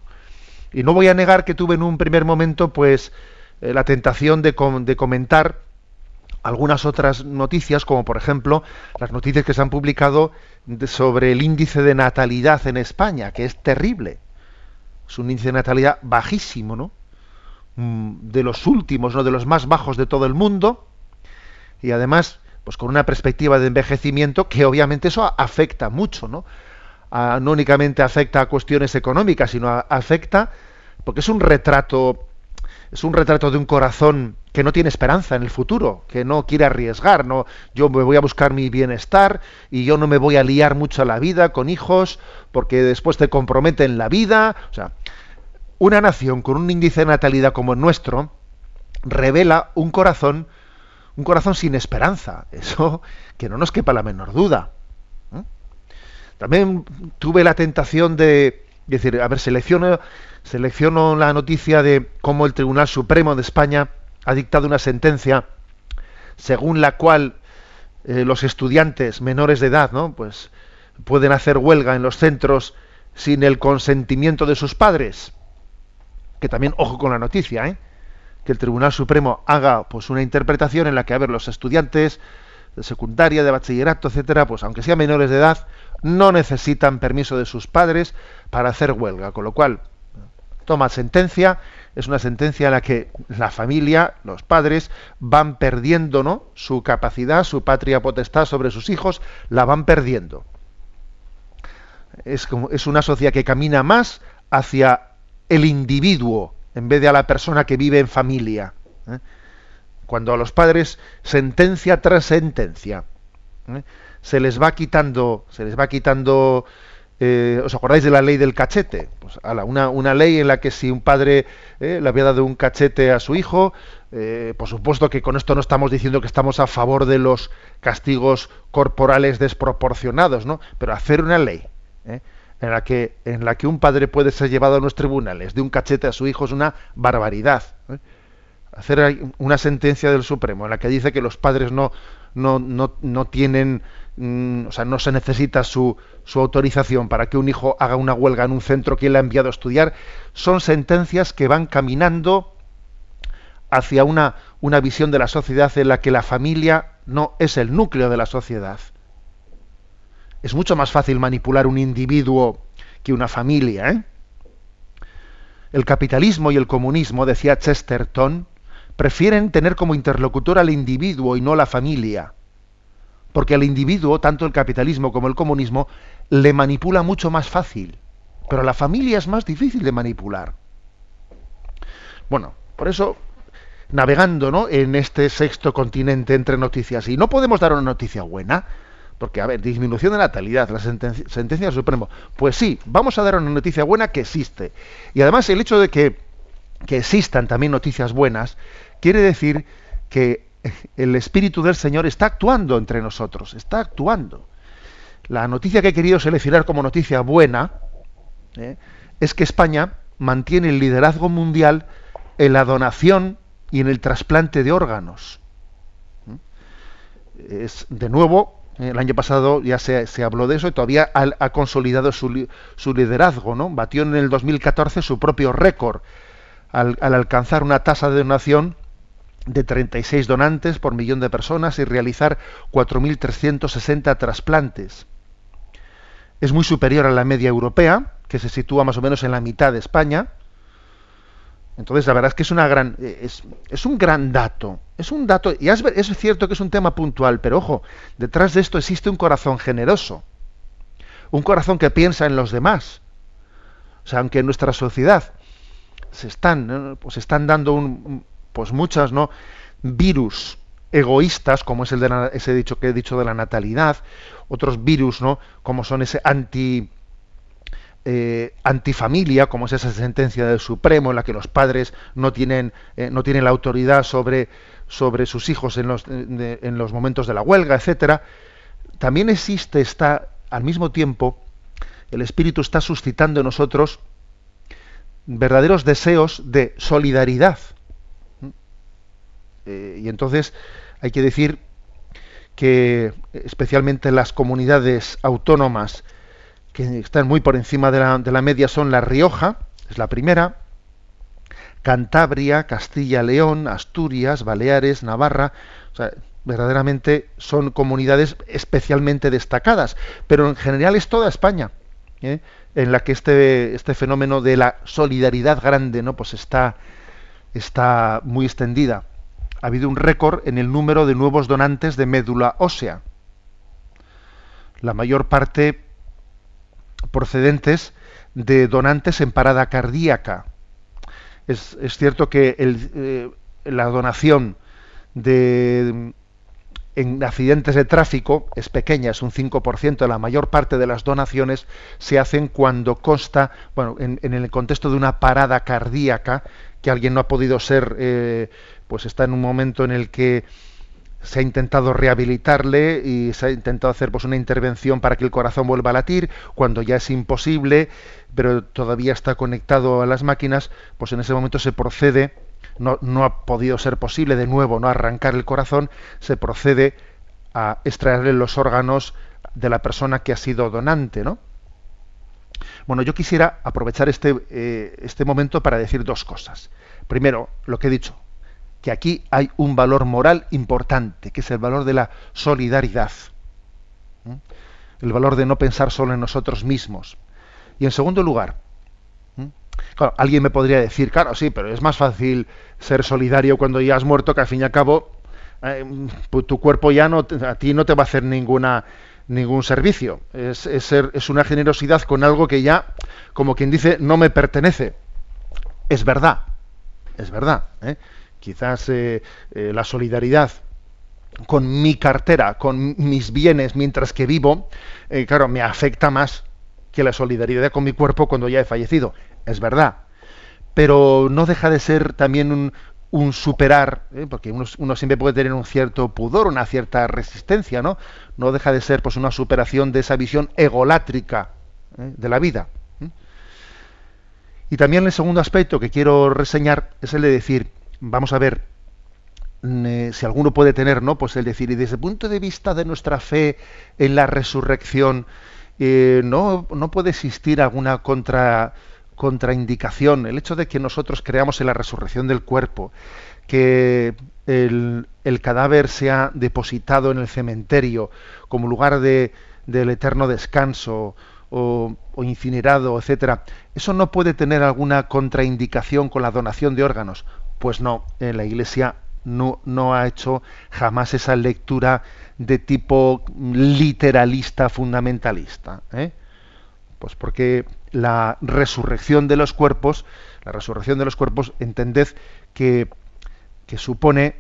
Y no voy a negar que tuve en un primer momento, pues, eh, la tentación de, de comentar algunas otras noticias, como por ejemplo las noticias que se han publicado sobre el índice de natalidad en España, que es terrible. Es un índice de natalidad bajísimo, ¿no? Mm, de los últimos, ¿no? De los más bajos de todo el mundo. Y además, pues con una perspectiva de envejecimiento que obviamente eso afecta mucho, ¿no? no únicamente afecta a cuestiones económicas, sino afecta porque es un retrato es un retrato de un corazón que no tiene esperanza en el futuro, que no quiere arriesgar, no, yo me voy a buscar mi bienestar y yo no me voy a liar mucho a la vida con hijos porque después te comprometen la vida, o sea, una nación con un índice de natalidad como el nuestro revela un corazón un corazón sin esperanza, eso que no nos quepa la menor duda. También tuve la tentación de decir, a ver, selecciono selecciono la noticia de cómo el Tribunal Supremo de España ha dictado una sentencia según la cual eh, los estudiantes menores de edad, ¿no? Pues pueden hacer huelga en los centros sin el consentimiento de sus padres. Que también ojo con la noticia, ¿eh? que el Tribunal Supremo haga pues una interpretación en la que a ver los estudiantes de secundaria, de bachillerato, etcétera, pues aunque sean menores de edad, no necesitan permiso de sus padres para hacer huelga, con lo cual toma sentencia, es una sentencia en la que la familia, los padres, van perdiendo ¿no? su capacidad, su patria potestad sobre sus hijos, la van perdiendo. Es, como, es una sociedad que camina más hacia el individuo en vez de a la persona que vive en familia. ¿eh? Cuando a los padres sentencia tras sentencia ¿eh? Se les va quitando, se les va quitando eh, ¿Os acordáis de la ley del cachete? Pues, una, una, ley en la que si un padre eh, le había dado un cachete a su hijo, eh, por supuesto que con esto no estamos diciendo que estamos a favor de los castigos corporales desproporcionados, ¿no? Pero hacer una ley en la que en la que un padre puede ser llevado a los tribunales de un cachete a su hijo es una barbaridad. Hacer una sentencia del Supremo en la que dice que los padres no no, no, no tienen o sea, no se necesita su, su, autorización para que un hijo haga una huelga en un centro que él ha enviado a estudiar, son sentencias que van caminando hacia una, una visión de la sociedad en la que la familia no es el núcleo de la sociedad. Es mucho más fácil manipular un individuo que una familia. ¿eh? El capitalismo y el comunismo, decía Chesterton, prefieren tener como interlocutor al individuo y no la familia porque al individuo, tanto el capitalismo como el comunismo, le manipula mucho más fácil, pero la familia es más difícil de manipular. Bueno, por eso navegando ¿no? en este sexto continente entre noticias. Y no podemos dar una noticia buena, porque, a ver, disminución de natalidad, la sentencia, sentencia del Supremo. Pues sí, vamos a dar una noticia buena que existe. Y además el hecho de que, que existan también noticias buenas quiere decir que el Espíritu del Señor está actuando entre nosotros, está actuando. La noticia que he querido seleccionar como noticia buena ¿eh? es que España mantiene el liderazgo mundial en la donación y en el trasplante de órganos. ¿Mm? Es de nuevo el año pasado ya se, habló de eso y todavía ha, consolidado su, su, liderazgo, ¿no? Batió en el 2014 su propio récord al, alcanzar una tasa de donación de 36 donantes por millón de personas y realizar 4.360 trasplantes. Es muy superior a la media europea, que se sitúa más o menos en la mitad de España, entonces, la verdad es que es, una gran, eh, es, un gran dato. Es un dato, y es, es, cierto que es un tema puntual, pero ojo, detrás de esto existe un corazón generoso. Un corazón que piensa en los demás. O sea, aunque en nuestra sociedad se están, pues están dando un, pues muchas, ¿no? virus egoístas, como es el de ese dicho que he dicho de la natalidad, otros virus, ¿no? como son ese anti eh, antifamilia, como es esa sentencia del Supremo en la que los padres no tienen, eh, no tienen la autoridad sobre, sobre sus hijos en los, en los momentos de la huelga, etcétera, también existe, está al mismo tiempo, el Espíritu está suscitando en nosotros verdaderos deseos de solidaridad. Eh, y entonces hay que decir que especialmente las comunidades autónomas que están muy por encima de la, de la media son La Rioja, es la primera, Cantabria, Castilla-León, Asturias, Baleares, Navarra, o sea, verdaderamente son comunidades especialmente destacadas, pero en general es toda España, ¿eh? en la que este, este fenómeno de la solidaridad grande, ¿no? Pues está, está muy extendida. Ha habido un récord en el número de nuevos donantes de médula ósea. La mayor parte procedentes de donantes en parada cardíaca. Es, cierto que eh, la donación en accidentes de tráfico es pequeña, es un 5%. La mayor parte de las donaciones se hacen cuando consta, bueno, en, el contexto de una parada cardíaca, que alguien no ha podido ser, eh, pues está en un momento en el que se ha intentado rehabilitarle y se ha intentado hacer pues una intervención para que el corazón vuelva a latir cuando ya es imposible pero todavía está conectado a las máquinas pues en ese momento se procede no, no ha podido ser posible de nuevo no arrancar el corazón se procede a extraerle los órganos de la persona que ha sido donante no bueno yo quisiera aprovechar este eh, este momento para decir dos cosas. Primero lo que he dicho que aquí hay un valor moral importante, que es el valor de la solidaridad, el valor de no pensar solo en nosotros mismos. Y en segundo lugar, alguien me podría decir, claro, sí, pero es más fácil ser solidario cuando ya has muerto, que al fin y al cabo eh, pues tu cuerpo ya no, a ti no te va a hacer ninguna ningún servicio. Es, ser, es una generosidad con algo que ya, como quien dice, no me pertenece. Es verdad, es verdad. ¿eh? Quizás eh, eh, la solidaridad con mi cartera, con mis bienes mientras que vivo, eh, claro, me afecta más que la solidaridad con mi cuerpo cuando ya he fallecido. Es verdad. Pero no deja de ser también un, superar, porque uno, siempre puede tener un cierto pudor, una cierta resistencia, ¿no? No deja de ser pues una superación de esa visión egolátrica de la vida. Y también el segundo aspecto que quiero reseñar es el de decir, vamos a ver mm, eh, si alguno puede tener, ¿no? Pues el decir, y desde el punto de vista de nuestra fe en la resurrección, eh, no, no puede existir alguna contra, contraindicación. El hecho de que nosotros creamos en la resurrección del cuerpo, que el, el cadáver sea depositado en el cementerio como lugar de, del eterno descanso, o, o, incinerado, etcétera, eso no puede tener alguna contraindicación con la donación de órganos. Pues no, en la Iglesia no, no ha hecho jamás esa lectura de tipo literalista fundamentalista. ¿eh? Pues porque la resurrección de los cuerpos, la resurrección de los cuerpos, entended que, que supone,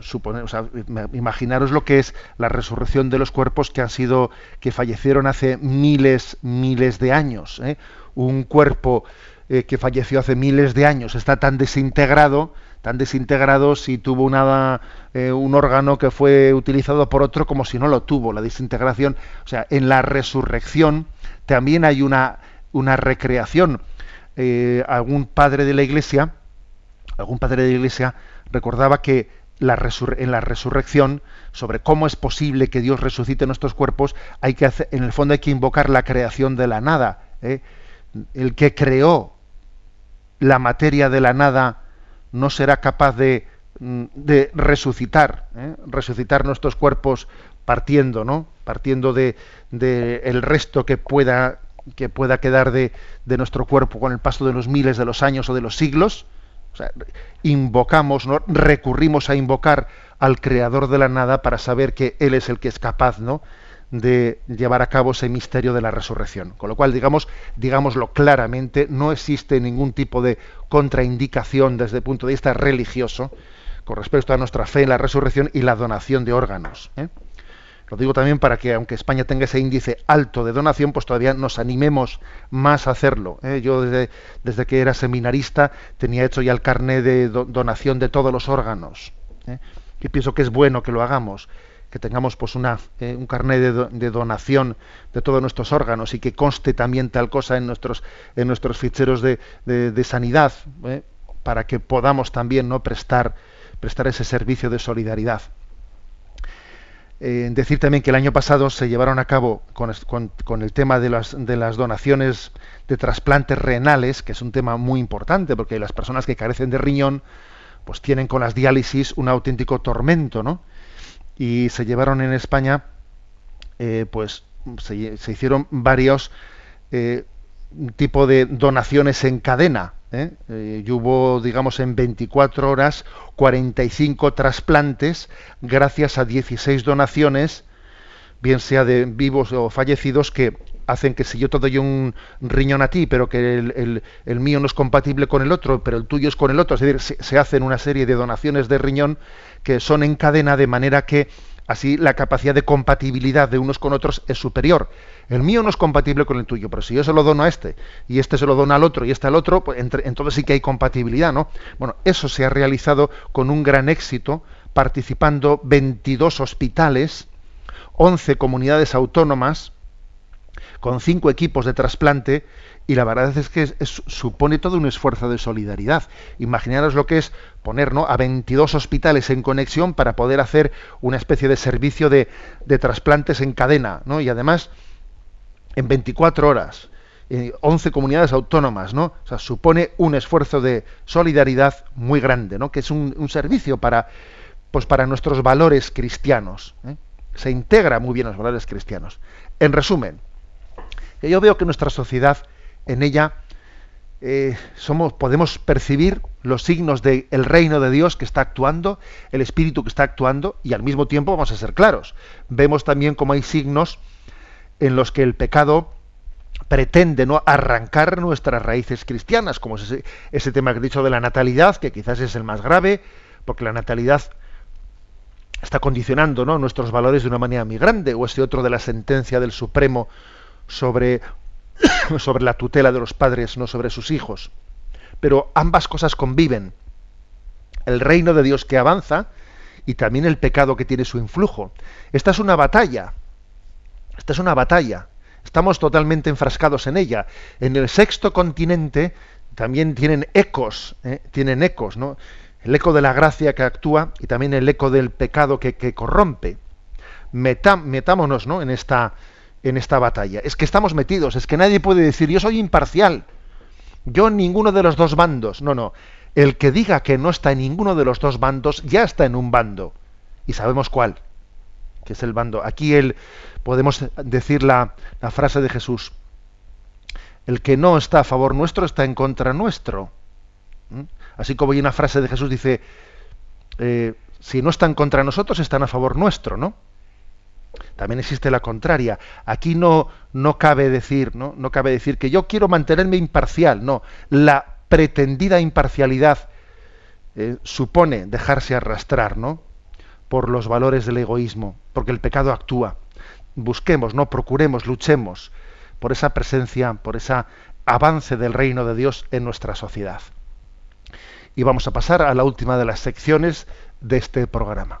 supone o sea, imaginaros lo que es la resurrección de los cuerpos que han sido, que fallecieron hace miles, miles de años. ¿eh? Un cuerpo eh, que falleció hace miles de años está tan desintegrado, tan desintegrado si tuvo una, eh, un órgano que fue utilizado por otro como si no lo tuvo. La desintegración, o sea, en la resurrección también hay una, una recreación. Eh, algún padre de la iglesia, algún padre de la iglesia recordaba que la en la resurrección, sobre cómo es posible que Dios resucite nuestros cuerpos, hay que hacer, en el fondo hay que invocar la creación de la nada. El que creó la materia de la nada no será capaz de, mm, de resucitar, ¿eh? resucitar nuestros cuerpos partiendo, ¿no? Partiendo de, el resto que pueda que pueda quedar de, de, nuestro cuerpo con el paso de los miles de los años o de los siglos. Invocamos, ¿no? recurrimos a invocar al creador de la nada para saber que él es el que es capaz, ¿no? De llevar a cabo ese misterio de la resurrección. Con lo cual, digamos, digámoslo claramente, no existe ningún tipo de contraindicación desde el punto de vista religioso con respecto a nuestra fe en la resurrección y la donación de órganos. ¿eh? Lo digo también para que, aunque España tenga ese índice alto de donación, pues todavía nos animemos más a hacerlo. ¿eh? Yo desde, desde, que era seminarista tenía hecho ya el carné de donación de todos los órganos. ¿eh? Y pienso que es bueno que lo hagamos que tengamos pues una, eh, un carnet de, donación de todos nuestros órganos y que conste también tal cosa en nuestros, en nuestros ficheros de, de sanidad, ¿eh? para que podamos también no prestar, prestar ese servicio de solidaridad. Eh, decir también que el año pasado se llevaron a cabo con, con, con, el tema de las, de las donaciones de trasplantes renales, que es un tema muy importante, porque las personas que carecen de riñón, pues tienen con las diálisis un auténtico tormento, ¿no? Y se llevaron en España, eh, pues se, hicieron varios eh, tipos de donaciones en cadena. ¿eh? ¿eh? y hubo, digamos, en 24 horas 45 trasplantes gracias a 16 donaciones, bien sea de vivos o fallecidos, que hacen que si yo te doy un riñón a ti, pero que el, el, mío no es compatible con el otro, pero el tuyo es con el otro, es decir, se, hacen una serie de donaciones de riñón que son en cadena de manera que así la capacidad de compatibilidad de unos con otros es superior. El mío no es compatible con el tuyo, pero si yo se lo dono a este y este se lo dona al otro y este al otro, pues entonces sí que hay compatibilidad, ¿no? Bueno, eso se ha realizado con un gran éxito, participando 22 hospitales, 11 comunidades autónomas, con cinco equipos de trasplante y la verdad es que supone todo un esfuerzo de solidaridad. Imaginaros lo que es poner a 22 hospitales en conexión para poder hacer una especie de servicio de, de trasplantes en cadena, ¿no? y además en 24 horas. 11 comunidades autónomas, ¿no? O sea, supone un esfuerzo de solidaridad muy grande, ¿no? Que es un, servicio para, pues para nuestros valores cristianos. ¿eh? Se integra muy bien los valores cristianos. En resumen, yo veo que nuestra sociedad en ella eh, somos, podemos percibir los signos del reino de Dios que está actuando, el Espíritu que está actuando, y al mismo tiempo vamos a ser claros. Vemos también cómo hay signos en los que el pecado pretende no arrancar nuestras raíces cristianas, como ese, ese tema que he dicho de la natalidad, que quizás es el más grave, porque la natalidad está condicionando ¿no? nuestros valores de una manera muy grande, o ese otro de la sentencia del Supremo sobre sobre la tutela de los padres, no sobre sus hijos. Pero ambas cosas conviven. El reino de Dios que avanza y también el pecado que tiene su influjo. Esta es una batalla. Esta es una batalla. Estamos totalmente enfrascados en ella. En el sexto continente también tienen ecos, ¿eh? tienen ecos, ¿no? El eco de la gracia que actúa y también el eco del pecado que, corrompe. metámonos ¿no? en esta en esta batalla. Es que estamos metidos, es que nadie puede decir yo soy imparcial, yo ninguno de los dos bandos. No, no. El que diga que no está en ninguno de los dos bandos ya está en un bando. Y sabemos cuál, que es el bando. Aquí el, podemos decir la, la frase de Jesús. El que no está a favor nuestro está en contra nuestro. ¿Mm? Así como hay una frase de Jesús dice, eh, si no están contra nosotros, están a favor nuestro, ¿no? También existe la contraria. Aquí no, no cabe decir, ¿no? No cabe decir que yo quiero mantenerme imparcial. No. La pretendida imparcialidad eh, supone dejarse arrastrar, ¿no? Por los valores del egoísmo, porque el pecado actúa. Busquemos, no procuremos, luchemos por esa presencia, por ese avance del reino de Dios en nuestra sociedad. Y vamos a pasar a la última de las secciones de este programa.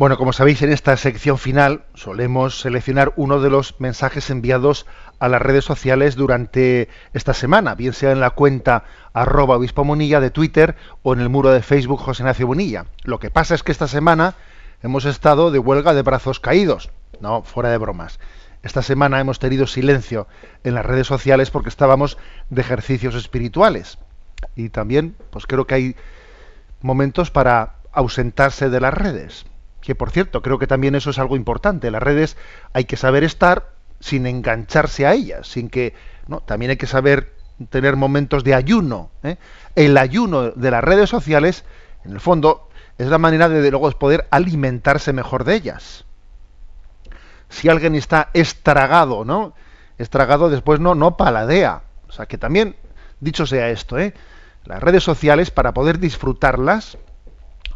Bueno, como sabéis, en esta sección final solemos seleccionar uno de los mensajes enviados a las redes sociales durante esta semana, bien sea en la cuenta arroba obispo Munilla de Twitter o en el muro de Facebook José Ignacio Munilla. Lo que pasa es que esta semana hemos estado de huelga de brazos caídos, no, fuera de bromas. Esta semana hemos tenido silencio en las redes sociales porque estábamos de ejercicios espirituales. Y también, pues creo que hay momentos para ausentarse de las redes que por cierto, creo que también eso es algo importante. Las redes hay que saber estar sin engancharse a ellas, sin que, ¿no? También hay que saber tener momentos de ayuno. ¿eh? El ayuno de las redes sociales, en el fondo, es la manera de, luego poder alimentarse mejor de ellas. Si alguien está estragado, ¿no? Estragado después no, no paladea. O sea que también, dicho sea esto, ¿eh? las redes sociales, para poder disfrutarlas,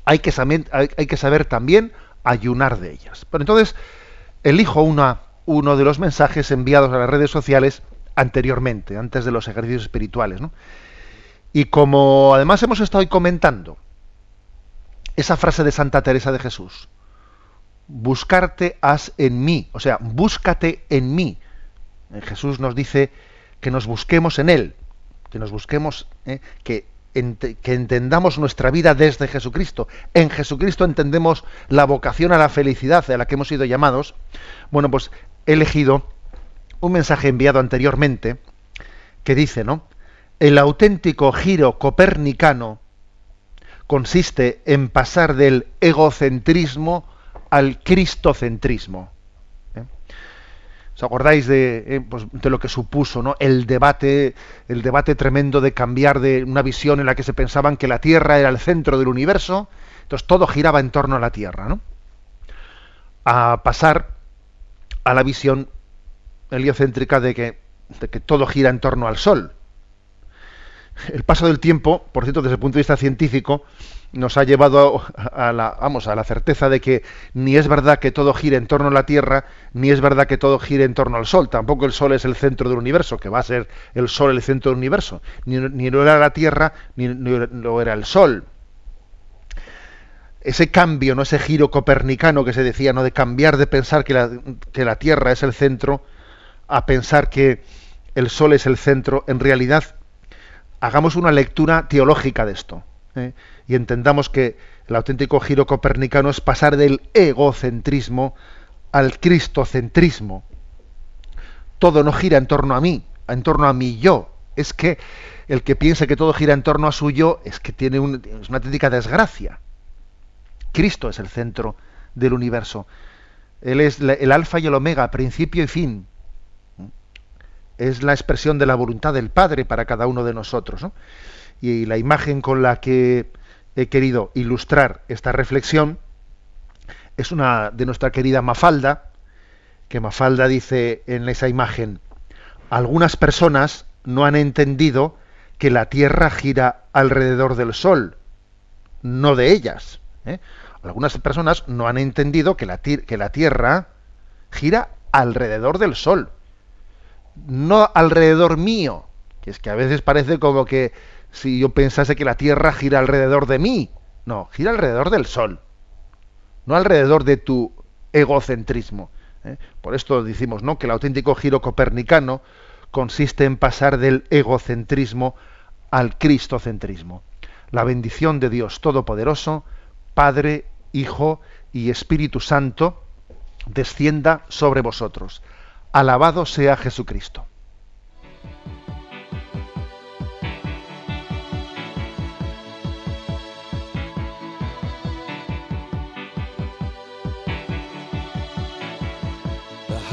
hay que, saber, también ayunar de ellas. Pero entonces, elijo una, uno de los mensajes enviados a las redes sociales anteriormente, antes de los ejercicios espirituales. ¿no? Y como además hemos estado comentando esa frase de Santa Teresa de Jesús, buscarte has en mí, o sea, búscate en mí. Eh, Jesús nos dice que nos busquemos en Él, que nos busquemos, eh, que que entendamos nuestra vida desde Jesucristo. En Jesucristo entendemos la vocación a la felicidad a la que hemos sido llamados. Bueno, pues he elegido un mensaje enviado anteriormente que dice, ¿no? El auténtico giro copernicano consiste en pasar del egocentrismo al cristocentrismo. ¿Os acordáis eh, pues, de, lo que supuso ¿no? el debate, el debate tremendo de cambiar de una visión en la que se pensaban que la Tierra era el centro del universo, entonces todo giraba en torno a la Tierra, ¿no? A pasar a la visión heliocéntrica de que, de que todo gira en torno al Sol. El paso del tiempo, por cierto, desde el punto de vista científico, nos ha llevado a la, vamos, a la certeza de que ni es verdad que todo gire en torno a la Tierra, ni es verdad que todo gire en torno al Sol. Tampoco el Sol es el centro del universo, que va a ser el Sol el centro del universo. Ni, ni lo era la Tierra, ni, lo era el Sol. Ese cambio, no ese giro copernicano que se decía, no de cambiar de pensar que la, que la Tierra es el centro a pensar que el Sol es el centro, en realidad hagamos una lectura teológica de esto. ¿eh? Y entendamos que el auténtico giro copernicano es pasar del egocentrismo al cristocentrismo. Todo no gira en torno a mí, en torno a mi yo. Es que el que piense que todo gira en torno a su yo es que tiene una auténtica desgracia. Cristo es el centro del universo. Él es el alfa y el omega, principio y fin. Es la expresión de la voluntad del Padre para cada uno de nosotros. Y la imagen con la que he querido ilustrar esta reflexión es una de nuestra querida Mafalda, que Mafalda dice en esa imagen, algunas personas no han entendido que la Tierra gira alrededor del Sol, no de ellas. ¿eh? Algunas personas no han entendido que la, que la Tierra gira alrededor del Sol, no alrededor mío, que es que a veces parece como que si yo pensase que la Tierra gira alrededor de mí. No, gira alrededor del Sol. No alrededor de tu egocentrismo. ¿eh? Por esto decimos ¿no? que el auténtico giro copernicano consiste en pasar del egocentrismo al cristocentrismo. La bendición de Dios Todopoderoso, Padre, Hijo y Espíritu Santo, descienda sobre vosotros. Alabado sea Jesucristo.